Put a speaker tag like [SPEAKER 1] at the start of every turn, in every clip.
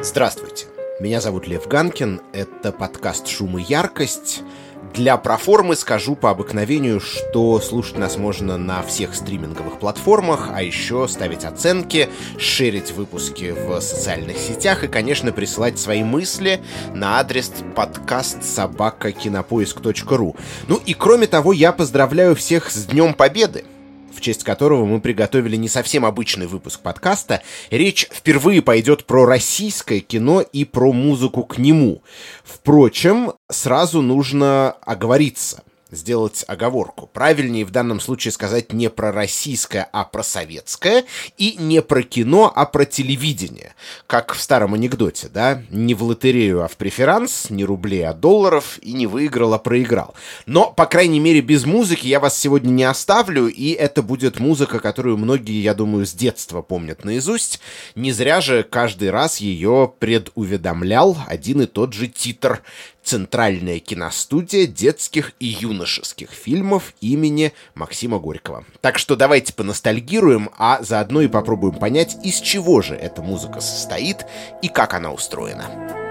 [SPEAKER 1] Здравствуйте, меня зовут Лев Ганкин, это подкаст «Шум и яркость». Для проформы скажу по обыкновению, что слушать нас можно на всех стриминговых платформах, а еще ставить оценки, шерить выпуски в социальных сетях и, конечно, присылать свои мысли на адрес подкаст собакакинопоиск.ру. Ну и кроме того, я поздравляю всех с Днем Победы! В честь которого мы приготовили не совсем обычный выпуск подкаста. Речь впервые пойдет про российское кино и про музыку к нему. Впрочем, сразу нужно оговориться сделать оговорку. Правильнее в данном случае сказать не про российское, а про советское, и не про кино, а про телевидение. Как в старом анекдоте, да? Не в лотерею, а в преферанс, не рублей, а долларов, и не выиграл, а проиграл. Но, по крайней мере, без музыки я вас сегодня не оставлю, и это будет музыка, которую многие, я думаю, с детства помнят наизусть. Не зря же каждый раз ее предуведомлял один и тот же титр Центральная киностудия детских и юношеских фильмов имени Максима Горького. Так что давайте поностальгируем, а заодно и попробуем понять, из чего же эта музыка состоит и как она устроена.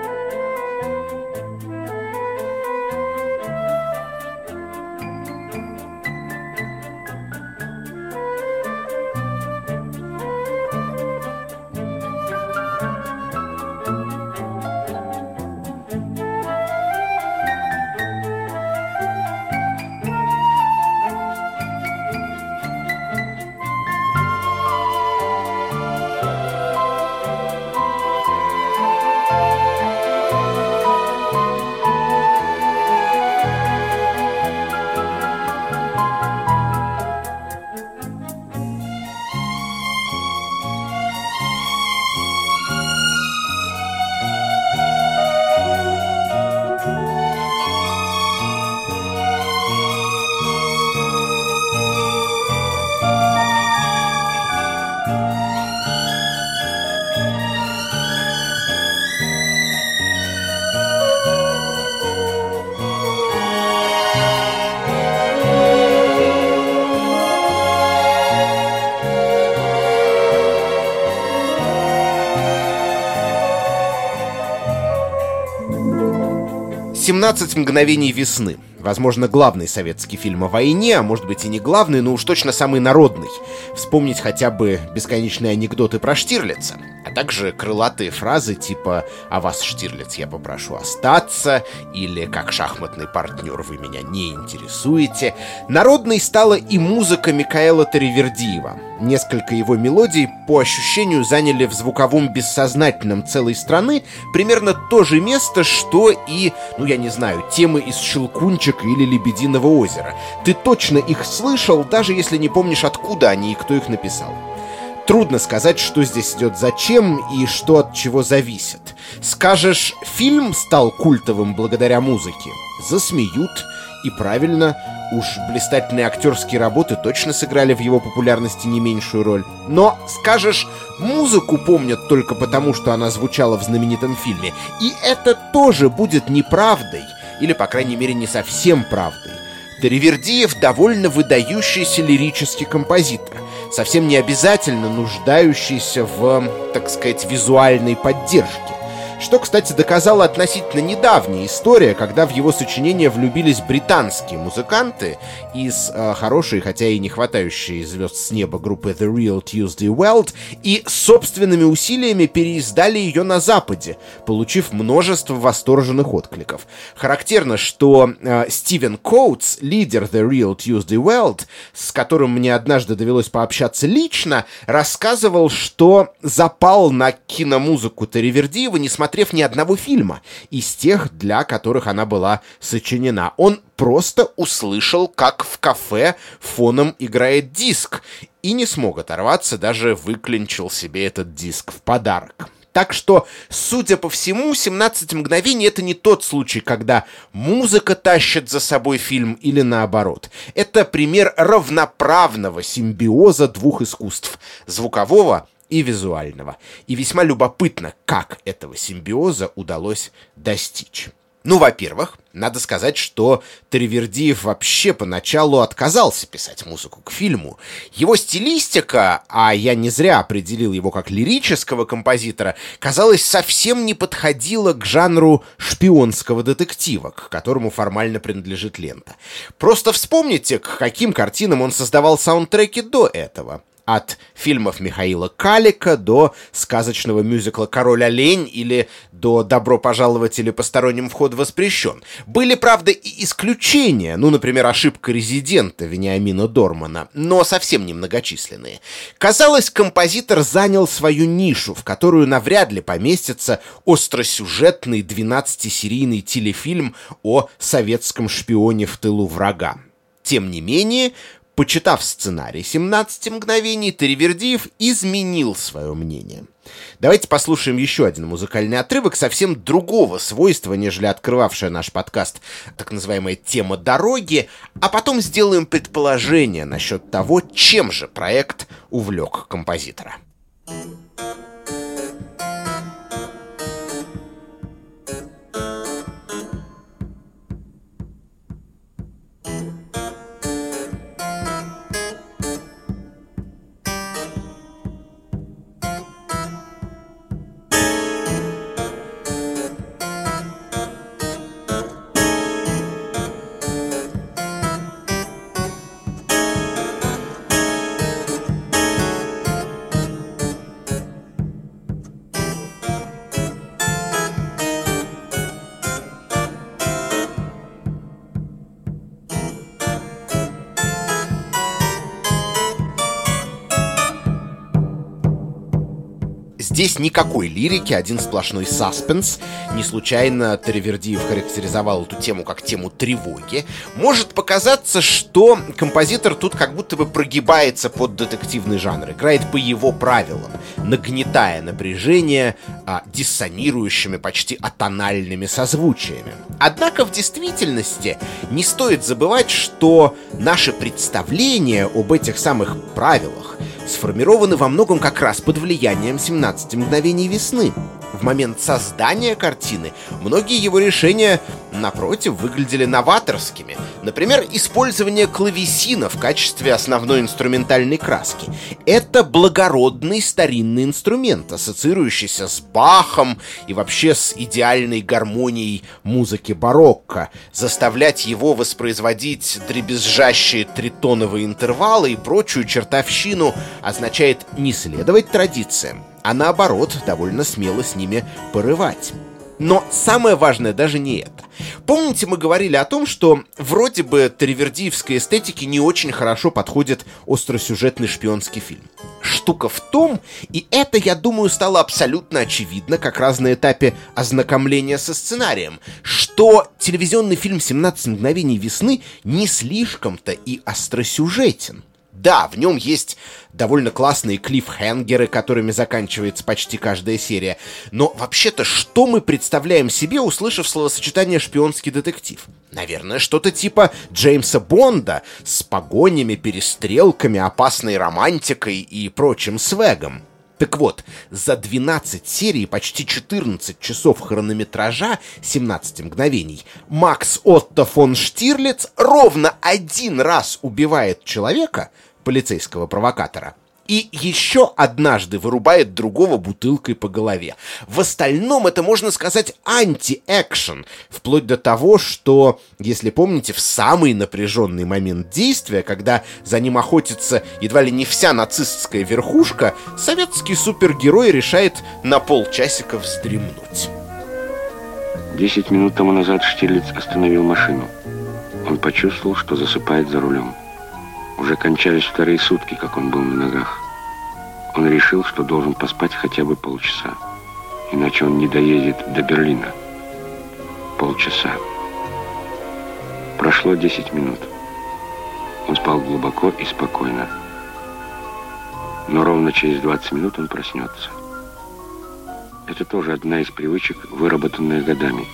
[SPEAKER 1] 17 мгновений весны. Возможно, главный советский фильм о войне, а может быть и не главный, но уж точно самый народный. Вспомнить хотя бы бесконечные анекдоты про Штирлица также крылатые фразы типа «А вас, Штирлиц, я попрошу остаться» или «Как шахматный партнер вы меня не интересуете». Народной стала и музыка Микаэла Таривердиева. Несколько его мелодий по ощущению заняли в звуковом бессознательном целой страны примерно то же место, что и, ну я не знаю, темы из «Щелкунчика» или «Лебединого озера». Ты точно их слышал, даже если не помнишь, откуда они и кто их написал. Трудно сказать, что здесь идет зачем и что от чего зависит. Скажешь, фильм стал культовым благодаря музыке? Засмеют. И правильно, уж блистательные актерские работы точно сыграли в его популярности не меньшую роль. Но, скажешь, музыку помнят только потому, что она звучала в знаменитом фильме. И это тоже будет неправдой. Или, по крайней мере, не совсем правдой. Таривердиев довольно выдающийся лирический композитор совсем не обязательно нуждающийся в, так сказать, визуальной поддержке. Что, кстати, доказала относительно недавняя история, когда в его сочинения влюбились британские музыканты из э, хорошей, хотя и не хватающей звезд с неба группы The Real Tuesday Weld и собственными усилиями переиздали ее на Западе, получив множество восторженных откликов. Характерно, что э, Стивен Коутс, лидер The Real Tuesday Weld, с которым мне однажды довелось пообщаться лично, рассказывал, что запал на киномузыку Таривердиева, несмотря посмотрев ни одного фильма из тех, для которых она была сочинена. Он просто услышал, как в кафе фоном играет диск, и не смог оторваться, даже выклинчил себе этот диск в подарок. Так что, судя по всему, 17 мгновений это не тот случай, когда музыка тащит за собой фильм или наоборот. Это пример равноправного симбиоза двух искусств – звукового и визуального. И весьма любопытно, как этого симбиоза удалось достичь. Ну, во-первых, надо сказать, что Тривердиев вообще поначалу отказался писать музыку к фильму. Его стилистика, а я не зря определил его как лирического композитора, казалось, совсем не подходила к жанру шпионского детектива, к которому формально принадлежит лента. Просто вспомните, к каким картинам он создавал саундтреки до этого от фильмов Михаила Калика до сказочного мюзикла «Король олень» или до «Добро пожаловать» или «Посторонним вход воспрещен». Были, правда, и исключения, ну, например, ошибка резидента Вениамина Дормана, но совсем немногочисленные. Казалось, композитор занял свою нишу, в которую навряд ли поместится остросюжетный 12-серийный телефильм о советском шпионе в тылу врага. Тем не менее, Почитав сценарий «17 мгновений», Теревердиев изменил свое мнение. Давайте послушаем еще один музыкальный отрывок совсем другого свойства, нежели открывавшая наш подкаст так называемая тема дороги, а потом сделаем предположение насчет того, чем же проект увлек композитора. Здесь никакой лирики, один сплошной саспенс. Не случайно Теревердиев характеризовал эту тему как тему тревоги. Может показаться, что композитор тут как будто бы прогибается под детективный жанр, играет по его правилам, нагнетая напряжение а, диссонирующими, почти атональными созвучиями. Однако в действительности не стоит забывать, что наши представления об этих самых правилах сформированы во многом как раз под влиянием 17 мгновений весны. В момент создания картины многие его решения, напротив, выглядели новаторскими. Например, использование клавесина в качестве основной инструментальной краски. Это благородный старинный инструмент, ассоциирующийся с Бахом и вообще с идеальной гармонией музыки барокко. Заставлять его воспроизводить дребезжащие тритоновые интервалы и прочую чертовщину означает не следовать традициям, а наоборот, довольно смело с ними порывать. Но самое важное даже не это. Помните, мы говорили о том, что вроде бы тривердиевской эстетике не очень хорошо подходит остросюжетный шпионский фильм. Штука в том, и это, я думаю, стало абсолютно очевидно как раз на этапе ознакомления со сценарием, что телевизионный фильм «17 мгновений весны» не слишком-то и остросюжетен. Да, в нем есть довольно классные клиффхенгеры, которыми заканчивается почти каждая серия. Но вообще-то, что мы представляем себе, услышав словосочетание «шпионский детектив»? Наверное, что-то типа Джеймса Бонда с погонями, перестрелками, опасной романтикой и прочим свегом. Так вот, за 12 серий, почти 14 часов хронометража 17 мгновений, Макс Отто фон Штирлиц ровно один раз убивает человека — полицейского провокатора. И еще однажды вырубает другого бутылкой по голове. В остальном это, можно сказать, анти-экшен. Вплоть до того, что, если помните, в самый напряженный момент действия, когда за ним охотится едва ли не вся нацистская верхушка, советский супергерой решает на полчасика вздремнуть.
[SPEAKER 2] Десять минут тому назад Штирлиц остановил машину. Он почувствовал, что засыпает за рулем. Уже кончались вторые сутки, как он был на ногах. Он решил, что должен поспать хотя бы полчаса. Иначе он не доедет до Берлина. Полчаса. Прошло 10 минут. Он спал глубоко и спокойно. Но ровно через 20 минут он проснется. Это тоже одна из привычек, выработанных годами.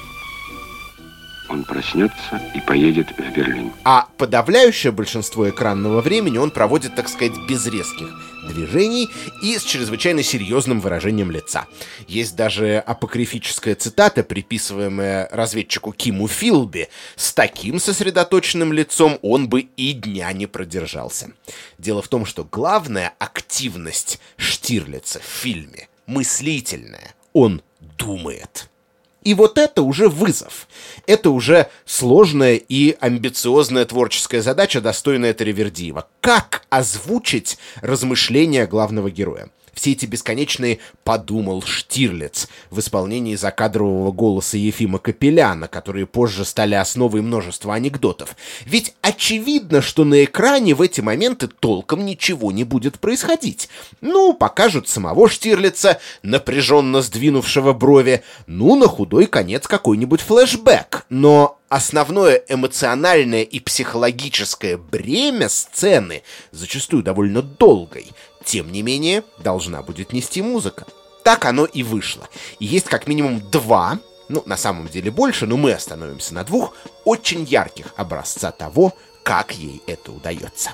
[SPEAKER 2] Он проснется и поедет в Берлин.
[SPEAKER 1] А подавляющее большинство экранного времени он проводит, так сказать, без резких движений и с чрезвычайно серьезным выражением лица. Есть даже апокрифическая цитата, приписываемая разведчику Киму Филби. С таким сосредоточенным лицом он бы и дня не продержался. Дело в том, что главная активность Штирлица в фильме мыслительная. Он думает. И вот это уже вызов. Это уже сложная и амбициозная творческая задача, достойная Таривердиева. Как озвучить размышления главного героя? Все эти бесконечные «подумал Штирлиц» в исполнении закадрового голоса Ефима Капеляна, которые позже стали основой множества анекдотов. Ведь очевидно, что на экране в эти моменты толком ничего не будет происходить. Ну, покажут самого Штирлица, напряженно сдвинувшего брови, ну, на худой конец какой-нибудь флешбэк. Но основное эмоциональное и психологическое бремя сцены, зачастую довольно долгой, тем не менее, должна будет нести музыка. Так оно и вышло. И есть как минимум два, ну, на самом деле больше, но мы остановимся на двух, очень ярких образца того, как ей это удается.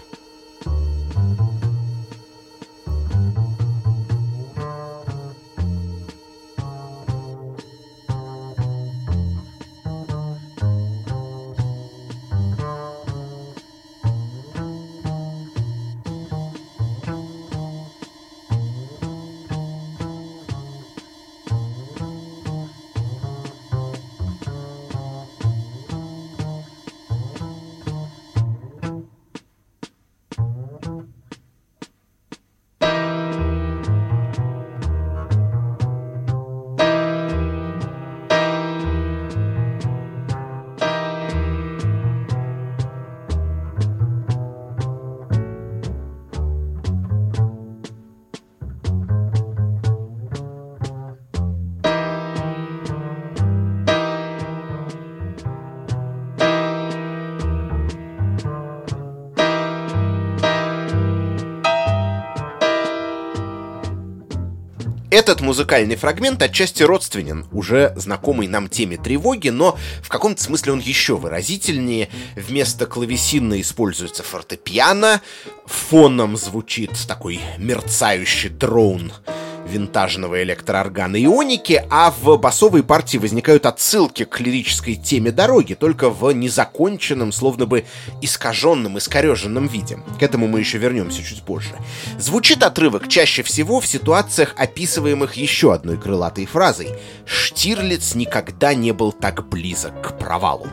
[SPEAKER 1] Музыкальный фрагмент отчасти родственен уже знакомой нам теме тревоги, но в каком-то смысле он еще выразительнее. Вместо клавесина используется фортепиано, фоном звучит такой мерцающий дроун винтажного электрооргана ионики, а в басовой партии возникают отсылки к лирической теме дороги, только в незаконченном, словно бы искаженном, искореженном виде. К этому мы еще вернемся чуть позже. Звучит отрывок чаще всего в ситуациях, описываемых еще одной крылатой фразой «Штирлиц никогда не был так близок к провалу».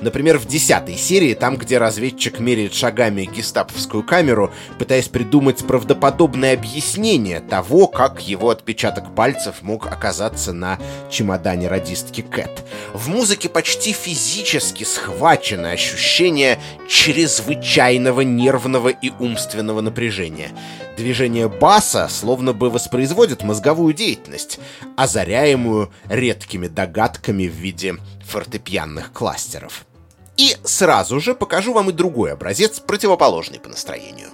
[SPEAKER 1] Например, в десятой серии, там, где разведчик меряет шагами гестаповскую камеру, пытаясь придумать правдоподобное объяснение того, как его отпечаток пальцев мог оказаться на чемодане радистки Кэт. В музыке почти физически схвачено ощущение чрезвычайного нервного и умственного напряжения. Движение баса словно бы воспроизводит мозговую деятельность, озаряемую редкими догадками в виде фортепианных кластеров. И сразу же покажу вам и другой образец, противоположный по настроению.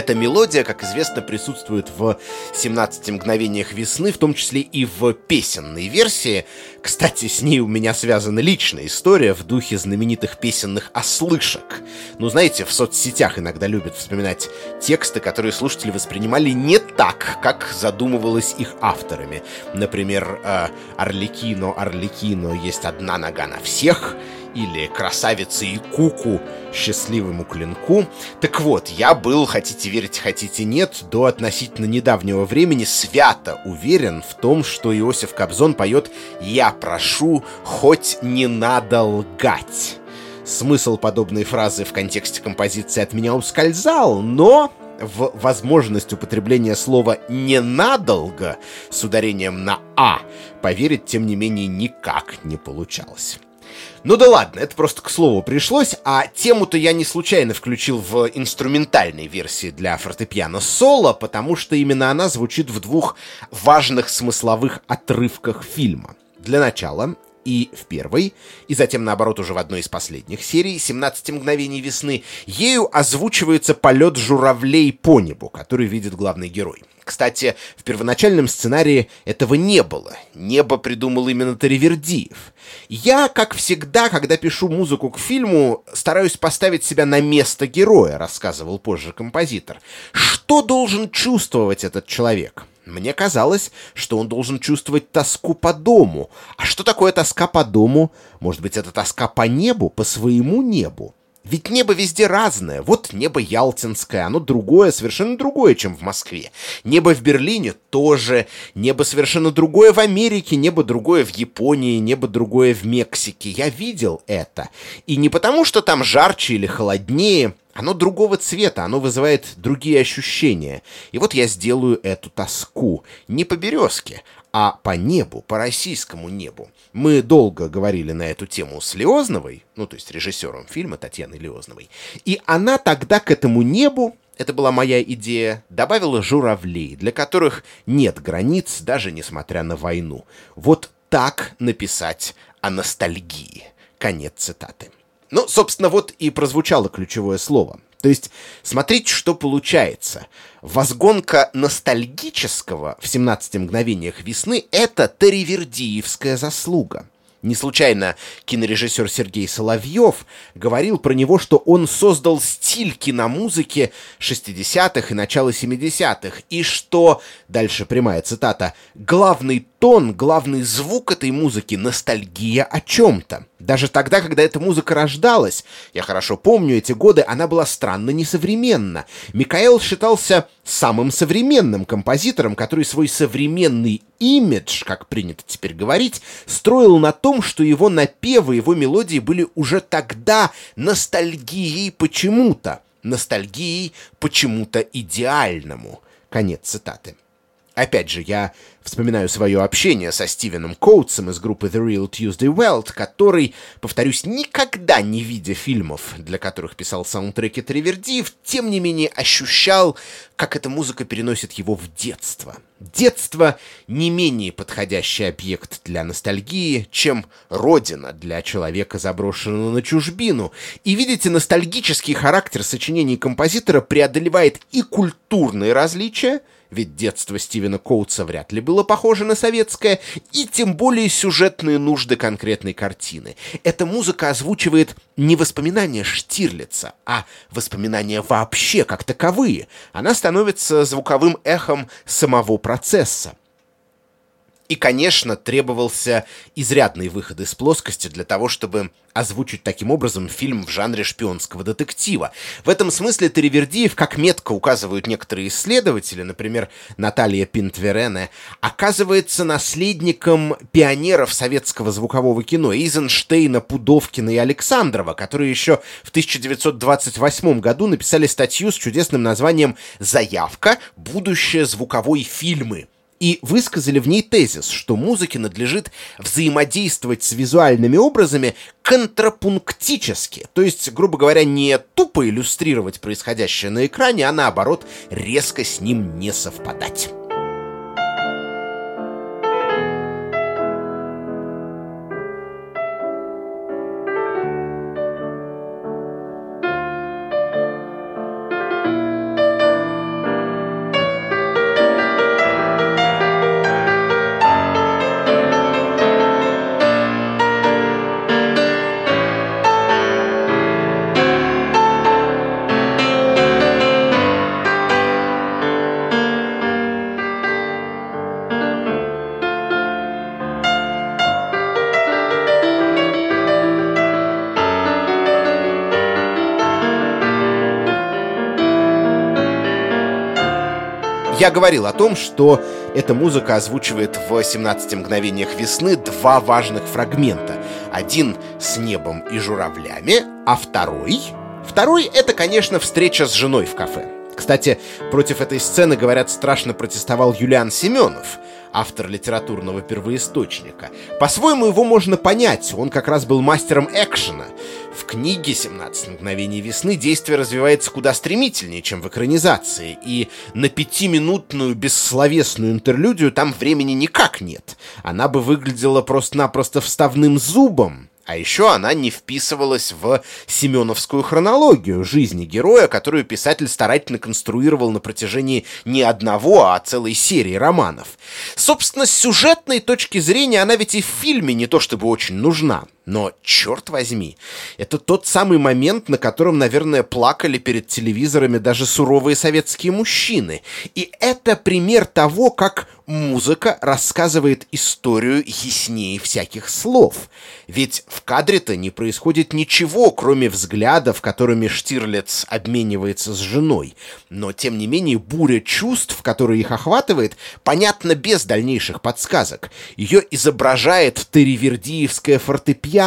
[SPEAKER 1] Эта мелодия, как известно, присутствует в «17 мгновениях весны», в том числе и в песенной версии. Кстати, с ней у меня связана личная история в духе знаменитых песенных ослышек. Ну, знаете, в соцсетях иногда любят вспоминать тексты, которые слушатели воспринимали не так, как задумывалось их авторами. Например, э, «Орликино, Орликино, есть одна нога на всех», или красавице и куку счастливому клинку. Так вот, я был, хотите верить, хотите нет, до относительно недавнего времени свято уверен в том, что Иосиф Кобзон поет «Я прошу, хоть не надо лгать». Смысл подобной фразы в контексте композиции от меня ускользал, но в возможность употребления слова «ненадолго» с ударением на «а» поверить, тем не менее, никак не получалось. Ну да ладно, это просто к слову пришлось, а тему-то я не случайно включил в инструментальной версии для фортепиано соло, потому что именно она звучит в двух важных смысловых отрывках фильма. Для начала, и в первой, и затем, наоборот, уже в одной из последних серий «17 мгновений весны» ею озвучивается полет журавлей по небу, который видит главный герой. Кстати, в первоначальном сценарии этого не было. Небо придумал именно Таривердиев. Я, как всегда, когда пишу музыку к фильму, стараюсь поставить себя на место героя, рассказывал позже композитор. Что должен чувствовать этот человек? Мне казалось, что он должен чувствовать тоску по дому. А что такое тоска по дому? Может быть, это тоска по небу, по своему небу? Ведь небо везде разное. Вот небо Ялтинское, оно другое, совершенно другое, чем в Москве. Небо в Берлине тоже. Небо совершенно другое в Америке, небо другое в Японии, небо другое в Мексике. Я видел это. И не потому, что там жарче или холоднее, оно другого цвета, оно вызывает другие ощущения. И вот я сделаю эту тоску. Не по березке, а по небу, по российскому небу. Мы долго говорили на эту тему с Леозновой, ну, то есть режиссером фильма Татьяной Леозновой, и она тогда к этому небу, это была моя идея, добавила журавлей, для которых нет границ, даже несмотря на войну. Вот так написать о ностальгии. Конец цитаты. Ну, собственно, вот и прозвучало ключевое слово. То есть, смотрите, что получается. Возгонка ностальгического в «17 мгновениях весны» — это Таривердиевская заслуга. Не случайно кинорежиссер Сергей Соловьев говорил про него, что он создал стиль киномузыки 60-х и начала 70-х, и что, дальше прямая цитата, главный тон, главный звук этой музыки — ностальгия о чем-то. Даже тогда, когда эта музыка рождалась, я хорошо помню эти годы, она была странно несовременна. Микаэл считался самым современным композитором, который свой современный имидж, как принято теперь говорить, строил на том, что его напевы, его мелодии были уже тогда ностальгией почему-то. Ностальгией почему-то идеальному. Конец цитаты. Опять же, я вспоминаю свое общение со Стивеном Коутсом из группы The Real Tuesday Welt, который, повторюсь, никогда не видя фильмов, для которых писал саундтреки Тривердиев, тем не менее ощущал, как эта музыка переносит его в детство. Детство — не менее подходящий объект для ностальгии, чем родина для человека, заброшенного на чужбину. И видите, ностальгический характер сочинений композитора преодолевает и культурные различия, ведь детство Стивена Коутса вряд ли было похоже на советское, и тем более сюжетные нужды конкретной картины. Эта музыка озвучивает не воспоминания Штирлица, а воспоминания вообще как таковые. Она становится звуковым эхом самого процесса. И, конечно, требовался изрядный выход из плоскости для того, чтобы озвучить таким образом фильм в жанре шпионского детектива. В этом смысле Теревердиев, как метко указывают некоторые исследователи, например, Наталья Пинтверене, оказывается наследником пионеров советского звукового кино Эйзенштейна, Пудовкина и Александрова, которые еще в 1928 году написали статью с чудесным названием «Заявка. Будущее звуковой фильмы» и высказали в ней тезис, что музыке надлежит взаимодействовать с визуальными образами контрапунктически, то есть, грубо говоря, не тупо иллюстрировать происходящее на экране, а наоборот резко с ним не совпадать. Я говорил о том, что эта музыка озвучивает в «17 мгновениях весны» два важных фрагмента. Один с небом и журавлями, а второй... Второй — это, конечно, встреча с женой в кафе. Кстати, против этой сцены, говорят, страшно протестовал Юлиан Семенов — автор литературного первоисточника. По-своему его можно понять, он как раз был мастером экшена. В книге «17 мгновений весны» действие развивается куда стремительнее, чем в экранизации, и на пятиминутную бессловесную интерлюдию там времени никак нет. Она бы выглядела просто-напросто вставным зубом, а еще она не вписывалась в семеновскую хронологию жизни героя, которую писатель старательно конструировал на протяжении не одного, а целой серии романов. Собственно, с сюжетной точки зрения она ведь и в фильме не то чтобы очень нужна. Но, черт возьми, это тот самый момент, на котором, наверное, плакали перед телевизорами даже суровые советские мужчины. И это пример того, как музыка рассказывает историю яснее всяких слов. Ведь в кадре-то не происходит ничего, кроме взглядов, которыми Штирлиц обменивается с женой. Но, тем не менее, буря чувств, которая их охватывает, понятна без дальнейших подсказок. Ее изображает Теревердиевская фортепиано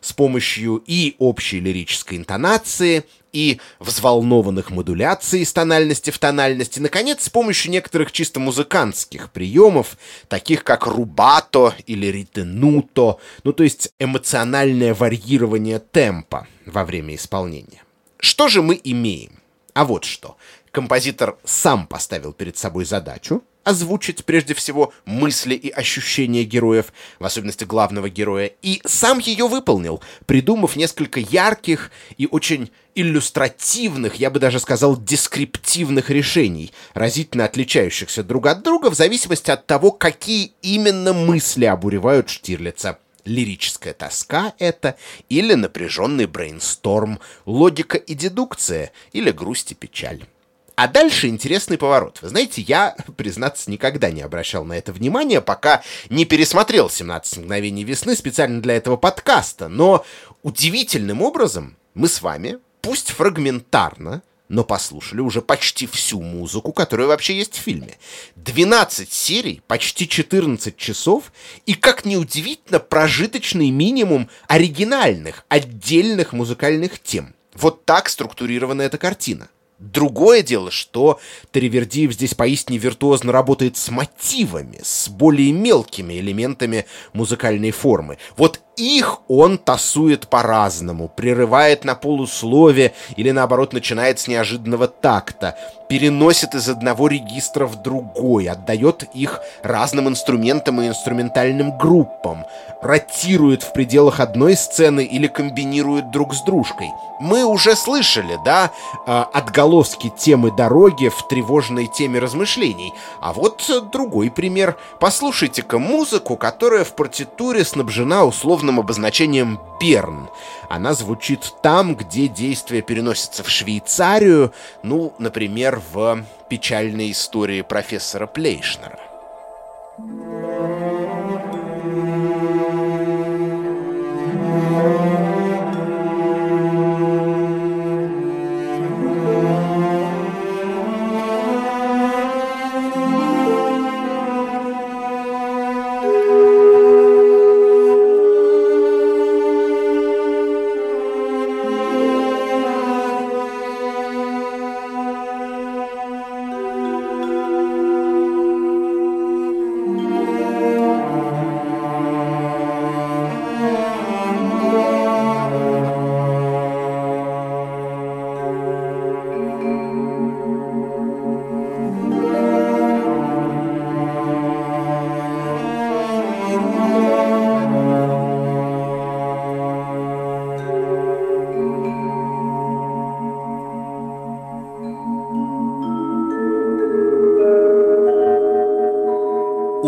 [SPEAKER 1] с помощью и общей лирической интонации, и взволнованных модуляций из тональности в тональности, наконец, с помощью некоторых чисто музыкантских приемов, таких как рубато или ритенуто, ну то есть эмоциональное варьирование темпа во время исполнения. Что же мы имеем? А вот что. Композитор сам поставил перед собой задачу озвучить прежде всего мысли и ощущения героев, в особенности главного героя, и сам ее выполнил, придумав несколько ярких и очень иллюстративных, я бы даже сказал, дескриптивных решений, разительно отличающихся друг от друга в зависимости от того, какие именно мысли обуревают Штирлица. Лирическая тоска это или напряженный брейнсторм, логика и дедукция или грусть и печаль. А дальше интересный поворот. Вы знаете, я, признаться, никогда не обращал на это внимания, пока не пересмотрел «17 мгновений весны» специально для этого подкаста. Но удивительным образом мы с вами, пусть фрагментарно, но послушали уже почти всю музыку, которая вообще есть в фильме. 12 серий, почти 14 часов и, как ни удивительно, прожиточный минимум оригинальных, отдельных музыкальных тем. Вот так структурирована эта картина. Другое дело, что Таривердиев здесь поистине виртуозно работает с мотивами, с более мелкими элементами музыкальной формы. Вот их он тасует по-разному, прерывает на полуслове или, наоборот, начинает с неожиданного такта, переносит из одного регистра в другой, отдает их разным инструментам и инструментальным группам, ротирует в пределах одной сцены или комбинирует друг с дружкой. Мы уже слышали, да, а, отголоски темы дороги в тревожной теме размышлений. А вот другой пример. Послушайте-ка музыку, которая в партитуре снабжена условно условным обозначением «Берн». Она звучит там, где действие переносится в Швейцарию, ну, например, в печальной истории профессора Плейшнера.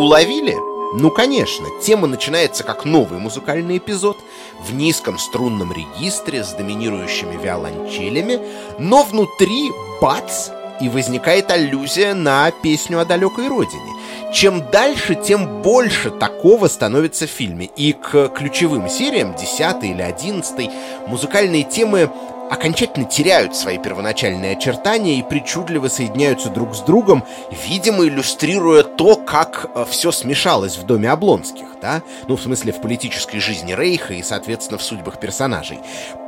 [SPEAKER 1] Уловили? Ну, конечно, тема начинается как новый музыкальный эпизод в низком струнном регистре с доминирующими виолончелями, но внутри бац, и возникает аллюзия на песню о далекой родине. Чем дальше, тем больше такого становится в фильме. И к ключевым сериям, 10 или 11, музыкальные темы окончательно теряют свои первоначальные очертания и причудливо соединяются друг с другом, видимо, иллюстрируя то, как э, все смешалось в доме Облонских, да? Ну, в смысле, в политической жизни Рейха и, соответственно, в судьбах персонажей.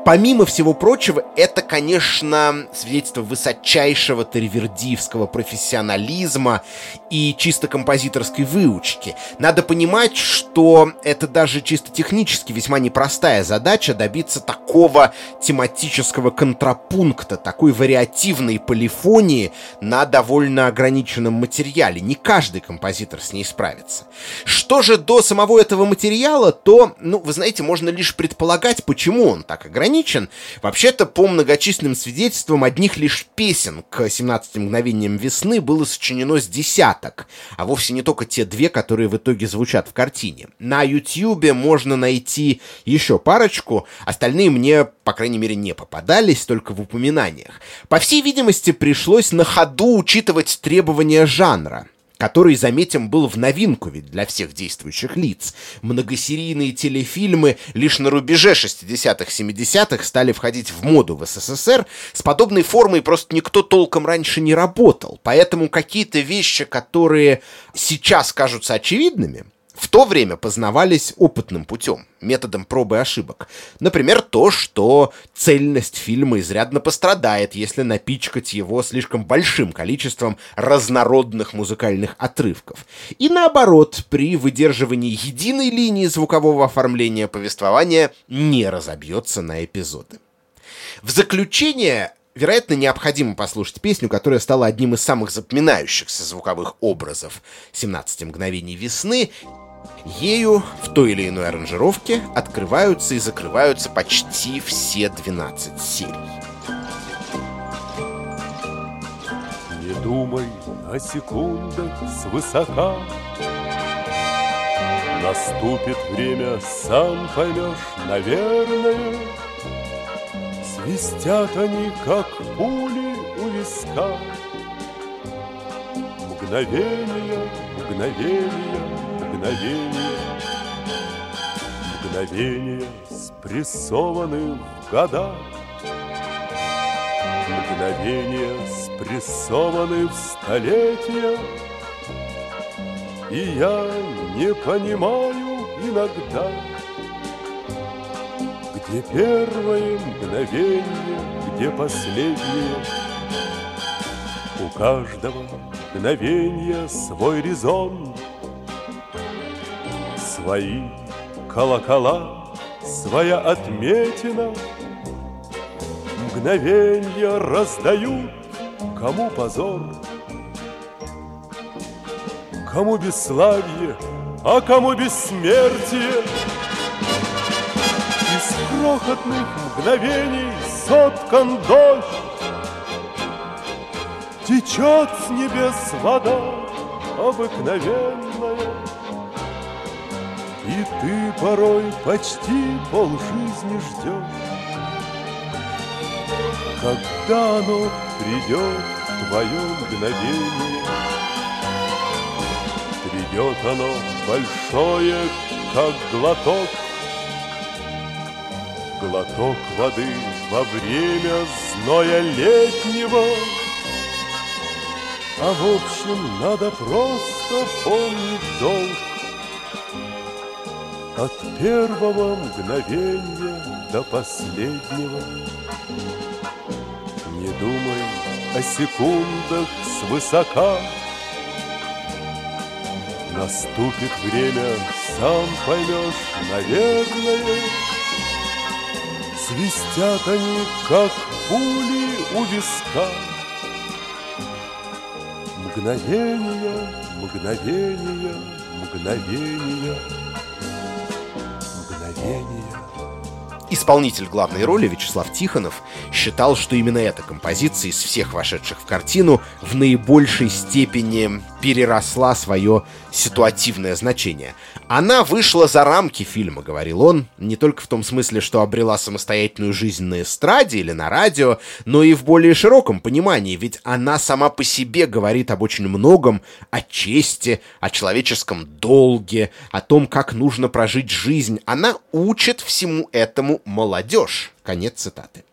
[SPEAKER 1] Помимо всего прочего, это, конечно, свидетельство высочайшего тервердиевского профессионализма и чисто композиторской выучки. Надо понимать, что это даже чисто технически весьма непростая задача добиться такого тематического контрапункта, такой вариативной полифонии на довольно ограниченном материале. Не каждый композитор с ней справится. Что же до самого этого материала, то, ну, вы знаете, можно лишь предполагать, почему он так ограничен, ограничен. Вообще-то, по многочисленным свидетельствам, одних лишь песен к 17 мгновениям весны было сочинено с десяток, а вовсе не только те две, которые в итоге звучат в картине. На Ютьюбе можно найти еще парочку, остальные мне, по крайней мере, не попадались, только в упоминаниях. По всей видимости, пришлось на ходу учитывать требования жанра который, заметим, был в новинку ведь для всех действующих лиц. Многосерийные телефильмы лишь на рубеже 60-х, 70-х стали входить в моду в СССР. С подобной формой просто никто толком раньше не работал. Поэтому какие-то вещи, которые сейчас кажутся очевидными, в то время познавались опытным путем, методом пробы и ошибок. Например, то, что цельность фильма изрядно пострадает, если напичкать его слишком большим количеством разнородных музыкальных отрывков. И наоборот, при выдерживании единой линии звукового оформления повествования не разобьется на эпизоды. В заключение вероятно, необходимо послушать песню, которая стала одним из самых запоминающихся звуковых образов «17 мгновений весны» Ею в той или иной аранжировке открываются и закрываются почти все 12 серий.
[SPEAKER 3] Не думай о секундах свысока Наступит время, сам поймешь, наверное Свистят они, как пули у виска Мгновение, мгновение, мгновения, мгновения спрессованы в года, мгновения спрессованы в столетия, и я не понимаю иногда, где первое мгновение, где последнее. У каждого мгновения свой резон — Свои колокола, своя отметина. Мгновенья раздают, кому позор Кому бесславие, а кому бессмертие. Из крохотных мгновений соткан дождь Течет с небес вода обыкновенная и ты порой почти полжизни ждешь Когда оно придет, твое мгновение Придет оно большое, как глоток. Глоток воды во время зноя летнего. А в общем надо просто помнить долг от первого мгновения до последнего. Не думай о секундах свысока. Наступит время, сам поймешь, наверное. Свистят они, как пули у виска. Мгновения, мгновения, мгновения
[SPEAKER 1] Исполнитель главной роли Вячеслав Тихонов считал, что именно эта композиция из всех вошедших в картину в наибольшей степени переросла свое ситуативное значение. Она вышла за рамки фильма, говорил он, не только в том смысле, что обрела самостоятельную жизнь на эстраде или на радио, но и в более широком понимании, ведь она сама по себе говорит об очень многом, о чести, о человеческом долге, о том, как нужно прожить жизнь. Она учит всему этому молодежь. Конец цитаты.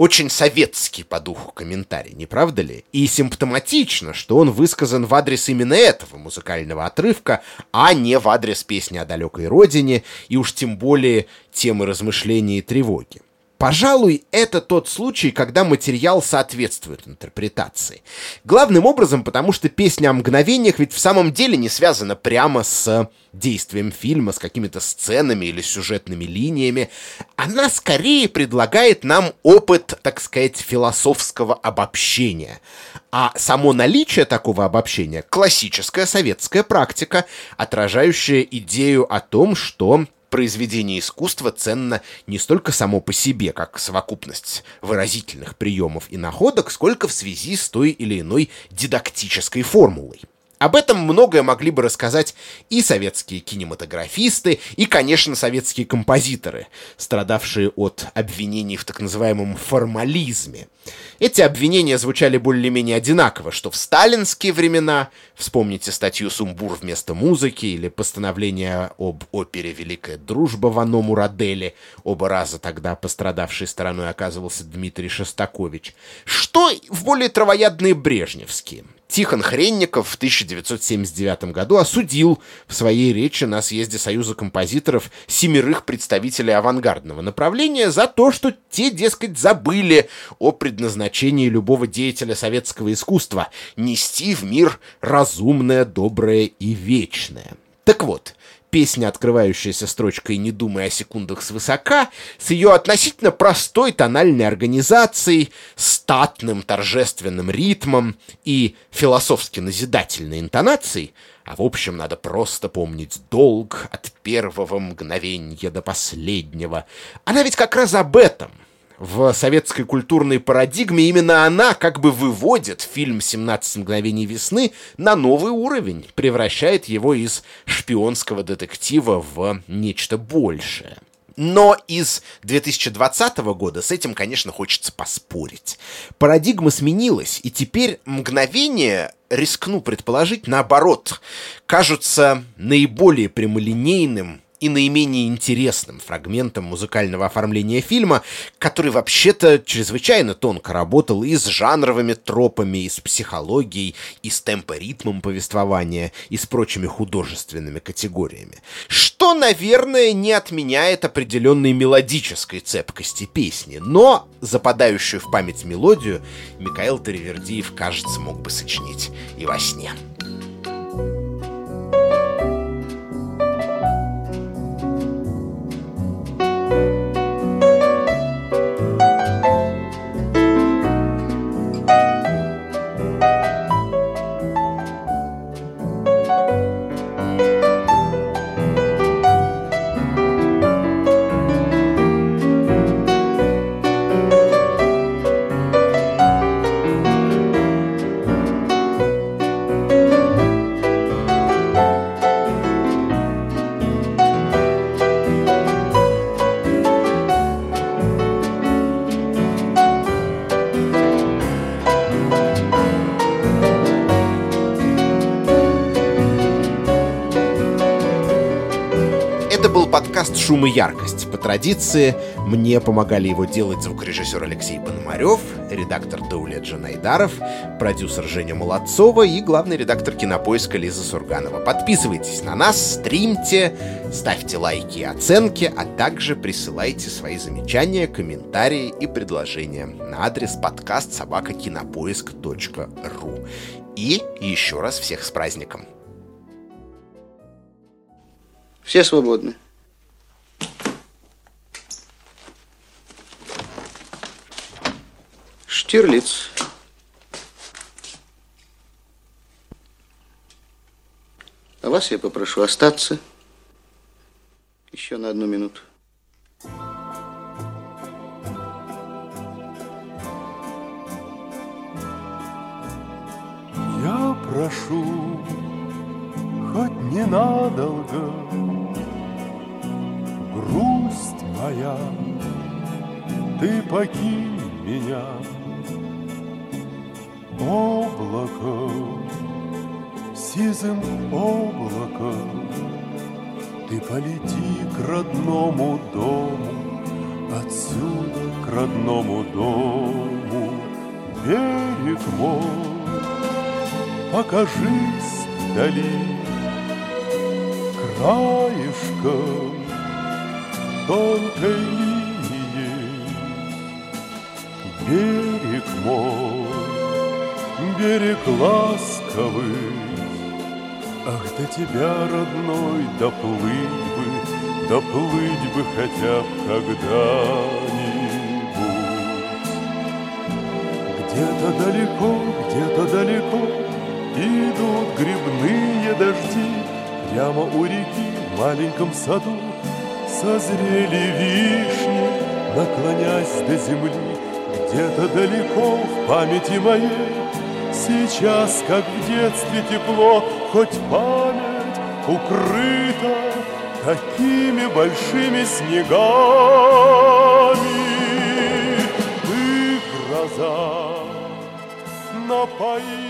[SPEAKER 1] Очень советский по духу комментарий, не правда ли? И симптоматично, что он высказан в адрес именно этого музыкального отрывка, а не в адрес песни о далекой родине, и уж тем более темы размышления и тревоги. Пожалуй, это тот случай, когда материал соответствует интерпретации. Главным образом, потому что песня о мгновениях ведь в самом деле не связана прямо с действием фильма, с какими-то сценами или сюжетными линиями. Она скорее предлагает нам опыт, так сказать, философского обобщения. А само наличие такого обобщения — классическая советская практика, отражающая идею о том, что произведение искусства ценно не столько само по себе, как совокупность выразительных приемов и находок, сколько в связи с той или иной дидактической формулой. Об этом многое могли бы рассказать и советские кинематографисты, и, конечно, советские композиторы, страдавшие от обвинений в так называемом формализме. Эти обвинения звучали более-менее одинаково, что в сталинские времена, вспомните статью «Сумбур вместо музыки» или постановление об опере «Великая дружба» Вано Мурадели, оба раза тогда пострадавшей стороной оказывался Дмитрий Шостакович, что в более травоядные брежневские – Тихон Хренников в 1979 году осудил в своей речи на съезде Союза композиторов семерых представителей авангардного направления за то, что те, дескать, забыли о предназначении любого деятеля советского искусства — нести в мир разумное, доброе и вечное. Так вот, песня, открывающаяся строчкой «Не думай о секундах свысока», с ее относительно простой тональной организацией, статным торжественным ритмом и философски назидательной интонацией, а в общем надо просто помнить долг от первого мгновения до последнего. Она ведь как раз об этом — в советской культурной парадигме именно она как бы выводит фильм «17 мгновений весны» на новый уровень, превращает его из шпионского детектива в нечто большее. Но из 2020 года с этим, конечно, хочется поспорить. Парадигма сменилась, и теперь мгновение, рискну предположить, наоборот, кажутся наиболее прямолинейным, и наименее интересным фрагментом музыкального оформления фильма, который вообще-то чрезвычайно тонко работал и с жанровыми тропами, и с психологией, и с темпоритмом повествования, и с прочими художественными категориями. Что, наверное, не отменяет определенной мелодической цепкости песни, но западающую в память мелодию Михаил Таривердиев, кажется, мог бы сочинить и во сне. «Шум и яркость». По традиции, мне помогали его делать звукорежиссер Алексей Пономарев, редактор Даулет Жанайдаров, продюсер Женя Молодцова и главный редактор кинопоиска Лиза Сурганова. Подписывайтесь на нас, стримьте, ставьте лайки и оценки, а также присылайте свои замечания, комментарии и предложения на адрес подкаст собакакинопоиск.ру. И еще раз всех с праздником!
[SPEAKER 4] Все свободны. Штирлиц. А вас я попрошу остаться еще на одну минуту.
[SPEAKER 3] Я прошу, хоть ненадолго, грусть моя, ты покинь меня облако, сизым облаком, Ты полети к родному дому, Отсюда к родному дому берег мой, Покажись вдали краешком тонкой линией. Берег мой, берег ласковый, Ах, до тебя, родной, доплыть бы, доплыть бы хотя б когда-нибудь. Где-то далеко, где-то далеко Идут грибные дожди. Прямо у реки в маленьком саду Созрели вишни, наклонясь до земли Где-то далеко в памяти моей Сейчас, как в детстве тепло, хоть память укрыта Такими большими снегами. Ты гроза, напои